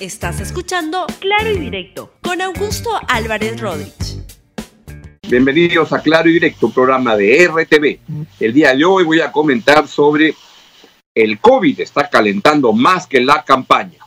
Estás escuchando Claro y Directo con Augusto Álvarez Rodríguez. Bienvenidos a Claro y Directo, programa de RTV. El día de hoy voy a comentar sobre el COVID está calentando más que la campaña.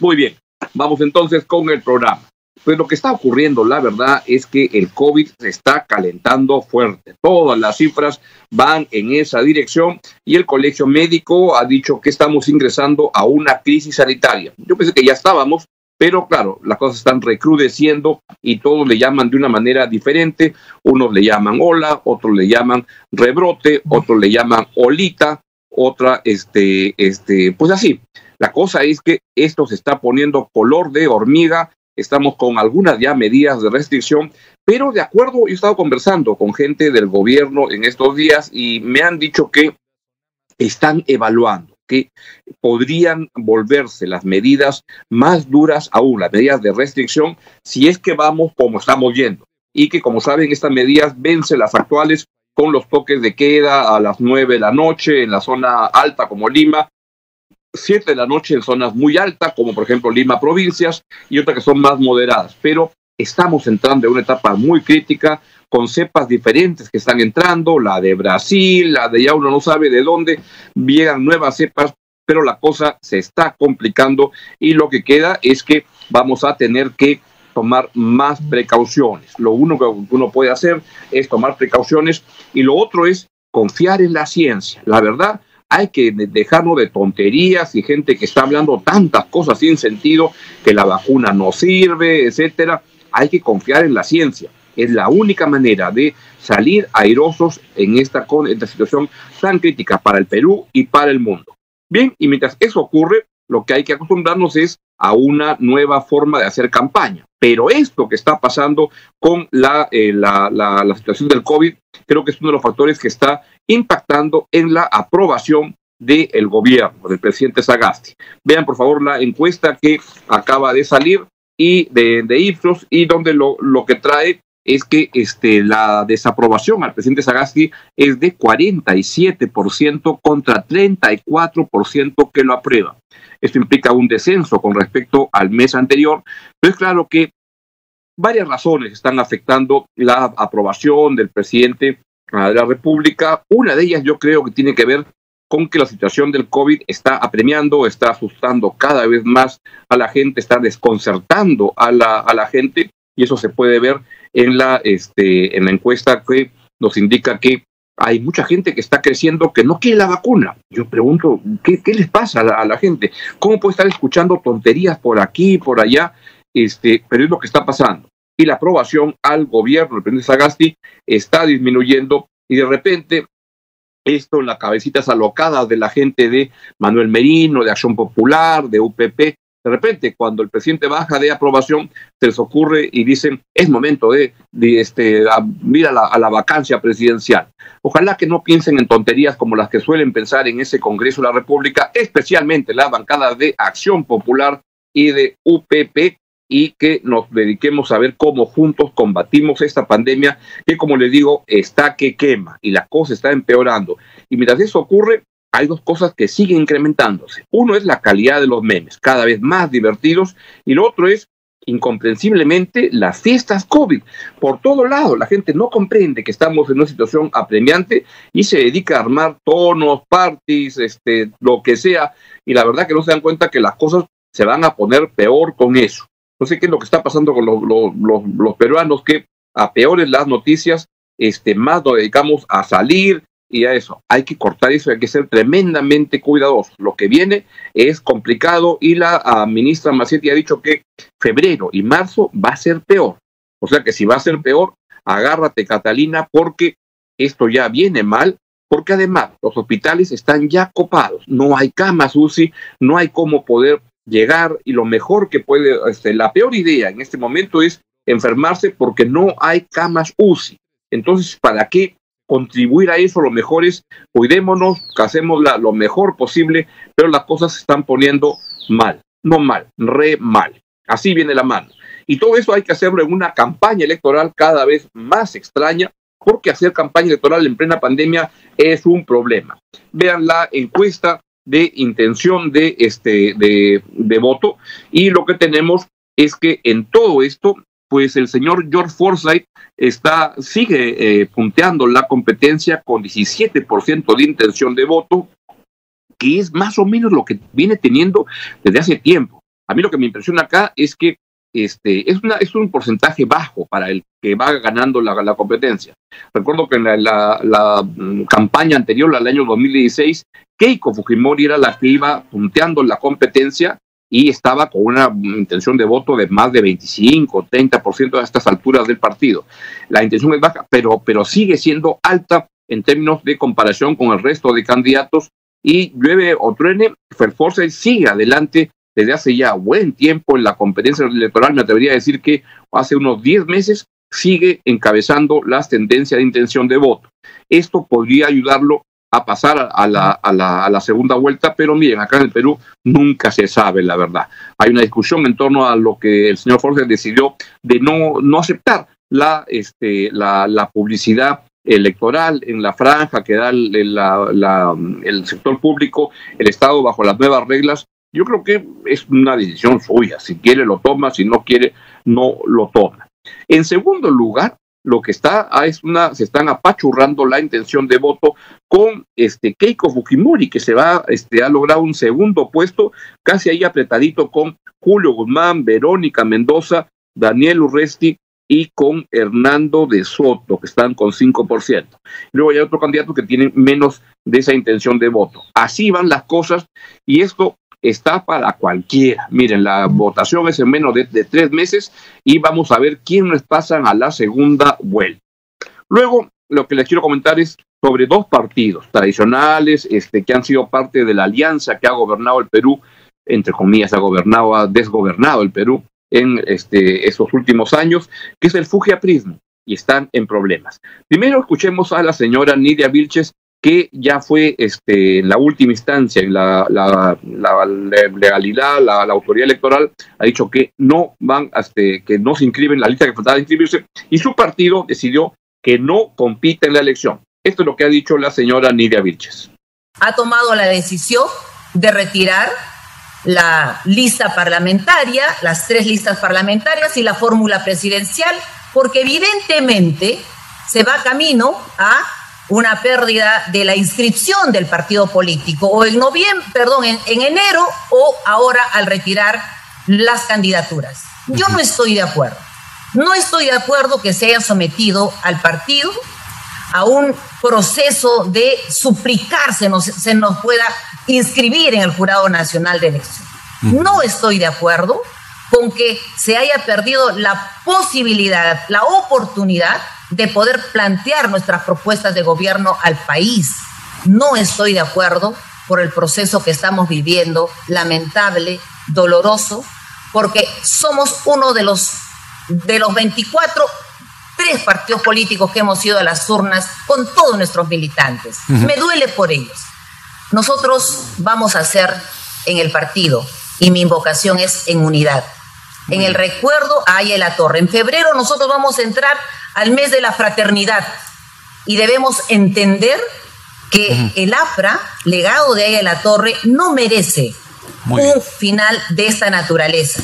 Muy bien, vamos entonces con el programa. Pues lo que está ocurriendo, la verdad, es que el COVID se está calentando fuerte. Todas las cifras van en esa dirección y el Colegio Médico ha dicho que estamos ingresando a una crisis sanitaria. Yo pensé que ya estábamos, pero claro, las cosas están recrudeciendo y todos le llaman de una manera diferente. Unos le llaman ola, otros le llaman rebrote, otros le llaman olita, otra, este, este, pues así. La cosa es que esto se está poniendo color de hormiga estamos con algunas ya medidas de restricción, pero de acuerdo, he estado conversando con gente del gobierno en estos días y me han dicho que están evaluando que podrían volverse las medidas más duras aún, las medidas de restricción, si es que vamos como estamos yendo. Y que, como saben, estas medidas vencen las actuales con los toques de queda a las nueve de la noche en la zona alta como Lima 7 de la noche en zonas muy altas, como por ejemplo Lima provincias, y otras que son más moderadas. Pero estamos entrando en una etapa muy crítica con cepas diferentes que están entrando, la de Brasil, la de ya uno no sabe de dónde, llegan nuevas cepas, pero la cosa se está complicando y lo que queda es que vamos a tener que tomar más precauciones. Lo uno que uno puede hacer es tomar precauciones y lo otro es confiar en la ciencia. La verdad, hay que dejarnos de tonterías y gente que está hablando tantas cosas sin sentido, que la vacuna no sirve, etcétera. Hay que confiar en la ciencia. Es la única manera de salir airosos en esta, esta situación tan crítica para el Perú y para el mundo. Bien, y mientras eso ocurre, lo que hay que acostumbrarnos es a una nueva forma de hacer campaña. Pero esto que está pasando con la, eh, la, situación del COVID, creo que es uno de los factores que está impactando en la aprobación del gobierno del presidente Sagasti. Vean por favor la encuesta que acaba de salir y de, de Ipsos y donde lo, lo que trae es que este, la desaprobación al presidente Sagasti es de 47% contra 34% que lo aprueba. Esto implica un descenso con respecto al mes anterior, pero es claro que varias razones están afectando la aprobación del presidente de la República. Una de ellas yo creo que tiene que ver con que la situación del COVID está apremiando, está asustando cada vez más a la gente, está desconcertando a la, a la gente y eso se puede ver en la, este, en la encuesta que nos indica que hay mucha gente que está creciendo que no quiere la vacuna. Yo pregunto, ¿qué, qué les pasa a la, gente? ¿Cómo puede estar escuchando tonterías por aquí, por allá? Este, pero es lo que está pasando. Y la aprobación al gobierno del presidente Sagasti está disminuyendo y de repente esto en las cabecitas alocadas de la gente de Manuel Merino, de Acción Popular, de UPP, de repente, cuando el presidente baja de aprobación, se les ocurre y dicen, es momento de, este, mira a la vacancia presidencial. Ojalá que no piensen en tonterías como las que suelen pensar en ese Congreso de la República, especialmente la bancada de Acción Popular y de UPP, y que nos dediquemos a ver cómo juntos combatimos esta pandemia que, como les digo, está que quema y la cosa está empeorando. Y mientras eso ocurre, hay dos cosas que siguen incrementándose. Uno es la calidad de los memes, cada vez más divertidos, y lo otro es incomprensiblemente las fiestas COVID. Por todo lado, la gente no comprende que estamos en una situación apremiante y se dedica a armar tonos, parties, este, lo que sea, y la verdad que no se dan cuenta que las cosas se van a poner peor con eso. No sé qué es lo que está pasando con los, peruanos, que a peores las noticias, este, más nos dedicamos a salir, y a eso. Hay que cortar eso, hay que ser tremendamente cuidadosos. Lo que viene es complicado y la ah, ministra Macetti ha dicho que febrero y marzo va a ser peor. O sea que si va a ser peor, agárrate Catalina porque esto ya viene mal, porque además los hospitales están ya copados, no hay camas UCI, no hay cómo poder llegar y lo mejor que puede, este, la peor idea en este momento es enfermarse porque no hay camas UCI. Entonces, ¿para qué contribuir a eso, lo mejor es cuidémonos, hacemos lo mejor posible, pero las cosas se están poniendo mal, no mal, re mal. Así viene la mano. Y todo eso hay que hacerlo en una campaña electoral cada vez más extraña, porque hacer campaña electoral en plena pandemia es un problema. Vean la encuesta de intención de, este, de, de voto y lo que tenemos es que en todo esto pues el señor George Forsyth está, sigue eh, punteando la competencia con 17% de intención de voto, que es más o menos lo que viene teniendo desde hace tiempo. A mí lo que me impresiona acá es que este, es, una, es un porcentaje bajo para el que va ganando la, la competencia. Recuerdo que en la, la, la, mm, campaña anterior, al año 2016, Keiko Fujimori era la que iba punteando la competencia y estaba con una intención de voto de más de 25, 30% a estas alturas del partido. La intención es baja, pero, pero sigue siendo alta en términos de comparación con el resto de candidatos y llueve o truene, Ferforce sigue adelante desde hace ya buen tiempo en la competencia electoral, me atrevería a decir que hace unos 10 meses sigue encabezando las tendencias de intención de voto. Esto podría ayudarlo a pasar a la, a, la, a la, segunda vuelta, pero miren, acá en el Perú nunca se sabe la verdad. Hay una discusión en torno a lo que el señor Forges decidió de no, no aceptar la, este, la, la publicidad electoral en la franja que da el, la, el sector público, el Estado bajo las nuevas reglas. Yo creo que es una decisión suya. Si quiere lo toma, si no quiere no lo toma. En segundo lugar, lo que está ah, es una, se están apachurrando la intención de voto con este Keiko Fujimori, que se va, este, ha logrado un segundo puesto, casi ahí apretadito con Julio Guzmán, Verónica Mendoza, Daniel Urresti y con Hernando de Soto, que están con 5%. Luego hay otro candidato que tiene menos de esa intención de voto. Así van las cosas y esto está para cualquiera. Miren, la votación es en menos de, tres meses y vamos a ver quiénes pasan a la segunda vuelta. Luego, lo que les quiero comentar es sobre dos partidos tradicionales este, que han sido parte de la alianza que ha gobernado el Perú, entre comillas, ha gobernado, ha desgobernado el Perú en este, estos últimos años, que es el Fugia Prismo, y están en problemas. Primero escuchemos a la señora Nidia Vilches, que ya fue este, en la última instancia, en la, legalidad, la, la, autoridad electoral ha dicho que no van, este, que no se inscriben en la lista que faltaba de inscribirse, y su partido decidió que no compite en la elección. Esto es lo que ha dicho la señora Nidia Vilches. Ha tomado la decisión de retirar la lista parlamentaria, las tres listas parlamentarias y la fórmula presidencial, porque evidentemente se va camino a una pérdida de la inscripción del partido político, o en noviembre, perdón, en, en enero, o ahora al retirar las candidaturas. Yo no estoy de acuerdo. No estoy de acuerdo que se haya sometido al partido a un proceso de suplicarse, nos, se nos pueda inscribir en el Jurado Nacional de Elección. No estoy de acuerdo con que se haya perdido la posibilidad, la oportunidad de poder plantear nuestras propuestas de gobierno al país. No estoy de acuerdo por el proceso que estamos viviendo, lamentable, doloroso, porque somos uno de los, de los 24, tres partidos políticos que hemos ido a las urnas con todos nuestros militantes. Uh -huh. Me duele por ellos. Nosotros vamos a hacer en el partido, y mi invocación es en unidad. En el recuerdo a Ayala Torre. En febrero nosotros vamos a entrar al mes de la fraternidad y debemos entender que uh -huh. el AFRA, legado de Ayala Torre, no merece Muy un bien. final de esta naturaleza.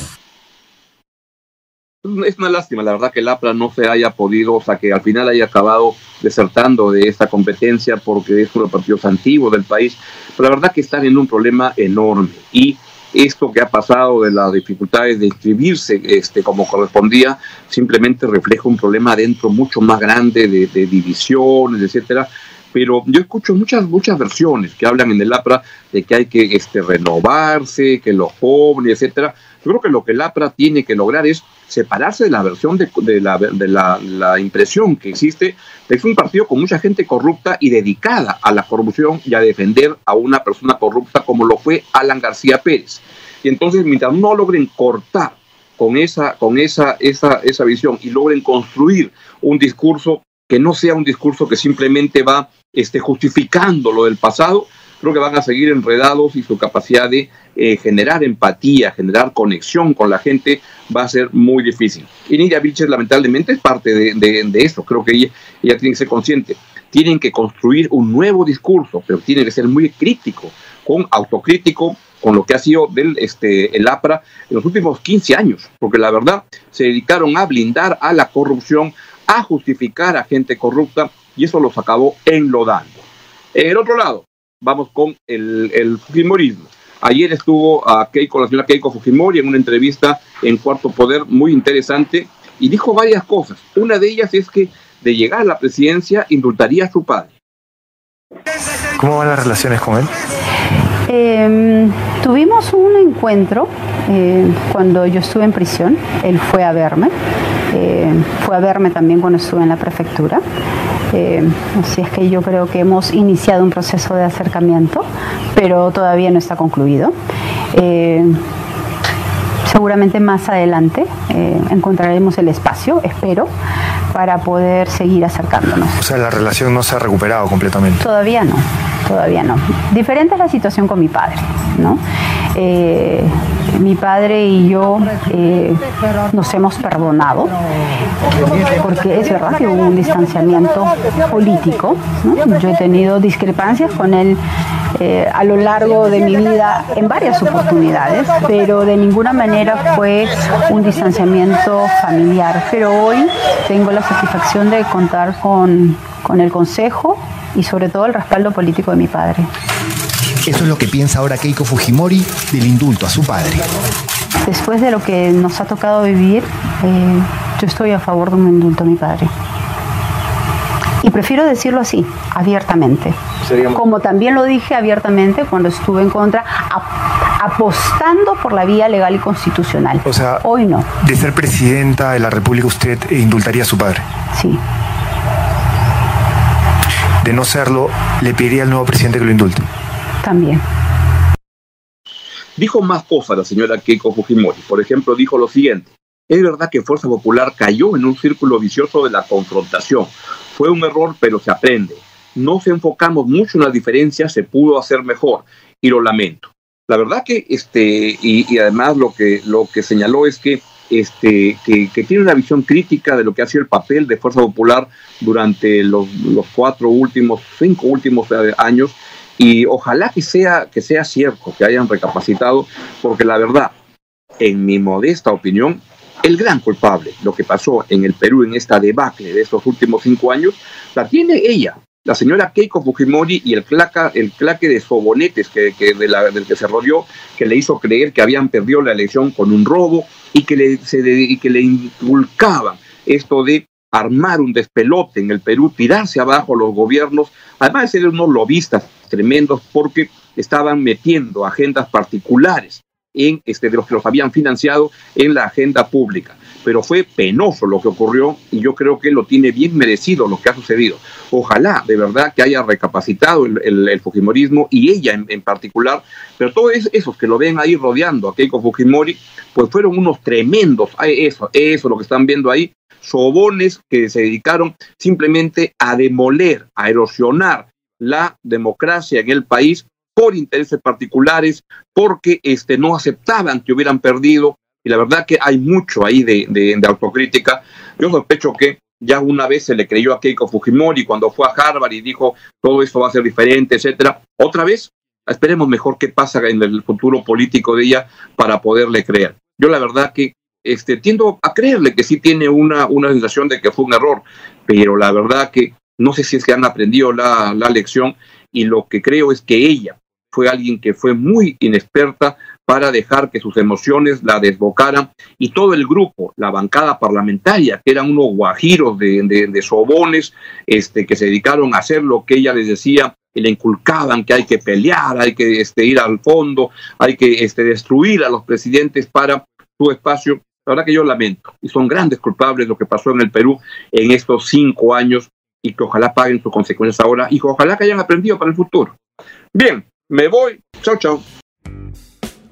Es una lástima, la verdad, que el APRA no se haya podido, o sea, que al final haya acabado desertando de esta competencia porque es uno de los partidos antiguos del país. Pero la verdad que están en un problema enorme y esto que ha pasado de las dificultades de inscribirse este, como correspondía simplemente refleja un problema adentro mucho más grande de, de divisiones, etcétera. Pero yo escucho muchas, muchas versiones que hablan en el APRA de que hay que este, renovarse, que los jóvenes, etcétera. Yo creo que lo que el APRA tiene que lograr es separarse de la versión de, de, la, de la, la, impresión que existe de que es un partido con mucha gente corrupta y dedicada a la corrupción y a defender a una persona corrupta como lo fue Alan García Pérez. Y entonces, mientras no logren cortar con esa, con esa, esa, esa visión y logren construir un discurso que no sea un discurso que simplemente va este, justificando lo del pasado, creo que van a seguir enredados y su capacidad de eh, generar empatía, generar conexión con la gente va a ser muy difícil. Y Nidia Vilches lamentablemente es parte de, de, de eso, creo que ella, ella tiene que ser consciente. Tienen que construir un nuevo discurso, pero tiene que ser muy crítico con autocrítico con lo que ha sido del, este, el APRA en los últimos 15 años, porque la verdad se dedicaron a blindar a la corrupción, a justificar a gente corrupta y eso los acabó enlodando. En el otro lado, vamos con el, el Fujimorismo. Ayer estuvo a Keiko, la señora Keiko Fujimori en una entrevista en Cuarto Poder muy interesante y dijo varias cosas. Una de ellas es que de llegar a la presidencia indultaría a su padre. ¿Cómo van las relaciones con él? Eh, tuvimos un encuentro eh, cuando yo estuve en prisión. Él fue a verme. Eh, fue a verme también cuando estuve en la prefectura. Eh, así es que yo creo que hemos iniciado un proceso de acercamiento, pero todavía no está concluido. Eh, seguramente más adelante eh, encontraremos el espacio, espero, para poder seguir acercándonos. O sea, la relación no se ha recuperado completamente. Todavía no, todavía no. Diferente es la situación con mi padre, ¿no? Eh, mi padre y yo eh, nos hemos perdonado, porque es verdad que hubo un distanciamiento político. Yo he tenido discrepancias con él eh, a lo largo de mi vida en varias oportunidades, pero de ninguna manera fue un distanciamiento familiar. Pero hoy tengo la satisfacción de contar con, con el consejo y sobre todo el respaldo político de mi padre. Eso es lo que piensa ahora Keiko Fujimori del indulto a su padre. Después de lo que nos ha tocado vivir, eh, yo estoy a favor de un indulto a mi padre. Y prefiero decirlo así, abiertamente. Como también lo dije abiertamente cuando estuve en contra, ap- apostando por la vía legal y constitucional. O sea, Hoy no, de ser presidenta de la República, usted indultaría a su padre. sí. De no serlo, le pediría al nuevo presidente que lo indulte. También. Dijo más cosas la señora Keiko Fujimori. Por ejemplo, dijo lo siguiente. Es verdad que Fuerza Popular cayó en un círculo vicioso de la confrontación. Fue un error, pero se aprende. No se enfocamos mucho en las diferencias, se pudo hacer mejor y lo lamento. La verdad que, este, y, y además lo que, lo que señaló es que, este, que, que tiene una visión crítica de lo que ha sido el papel de Fuerza Popular durante los, los cuatro últimos, cinco últimos eh, años y ojalá que sea, que sea cierto, que hayan recapacitado, porque la verdad, en mi modesta opinión, el gran culpable, lo que pasó en el Perú en esta debacle de estos últimos cinco años, la tiene ella, la señora Keiko Fujimori y el, claca, el claque de sobonetes que, que de la, del que se rodeó, que le hizo creer que habían perdido la elección con un robo y que le, se, y que le inculcaban esto de armar un despelote en el Perú, tirarse abajo los gobiernos, además de ser unos lobistas tremendos porque estaban metiendo agendas particulares en este de los que los habían financiado en la agenda pública. Pero fue penoso lo que ocurrió y yo creo que lo tiene bien merecido lo que ha sucedido. Ojalá de verdad que haya recapacitado el, Fujimorismo y ella en, en, particular, pero todos esos que lo ven ahí rodeando a Keiko Fujimori, pues fueron unos tremendos, eso, eso lo que están viendo ahí, sobones que se dedicaron simplemente a demoler, a erosionar la democracia en el país por intereses particulares, porque este, no aceptaban que hubieran perdido, y la verdad que hay mucho ahí de, de, autocrítica. Yo sospecho que ya una vez se le creyó a Keiko Fujimori cuando fue a Harvard y dijo todo esto va a ser diferente, etcétera. Otra vez, esperemos mejor qué pasa en el futuro político de ella para poderle creer. Yo la verdad que este, tiendo a creerle que sí tiene una, una sensación de que fue un error, pero la verdad que no sé si es que han aprendido la, la lección y lo que creo es que ella fue alguien que fue muy inexperta para dejar que sus emociones la desbocaran y todo el grupo, la bancada parlamentaria, que eran unos guajiros de, sobones este, que se dedicaron a hacer lo que ella les decía y le inculcaban que hay que pelear, hay que este, ir al fondo, hay que este, destruir a los presidentes para su espacio. La verdad que yo lamento y son grandes culpables lo que pasó en el Perú en estos cinco años y que ojalá paguen sus consecuencias ahora y ojalá que hayan aprendido para el futuro. Bien, me voy. Chao, chao.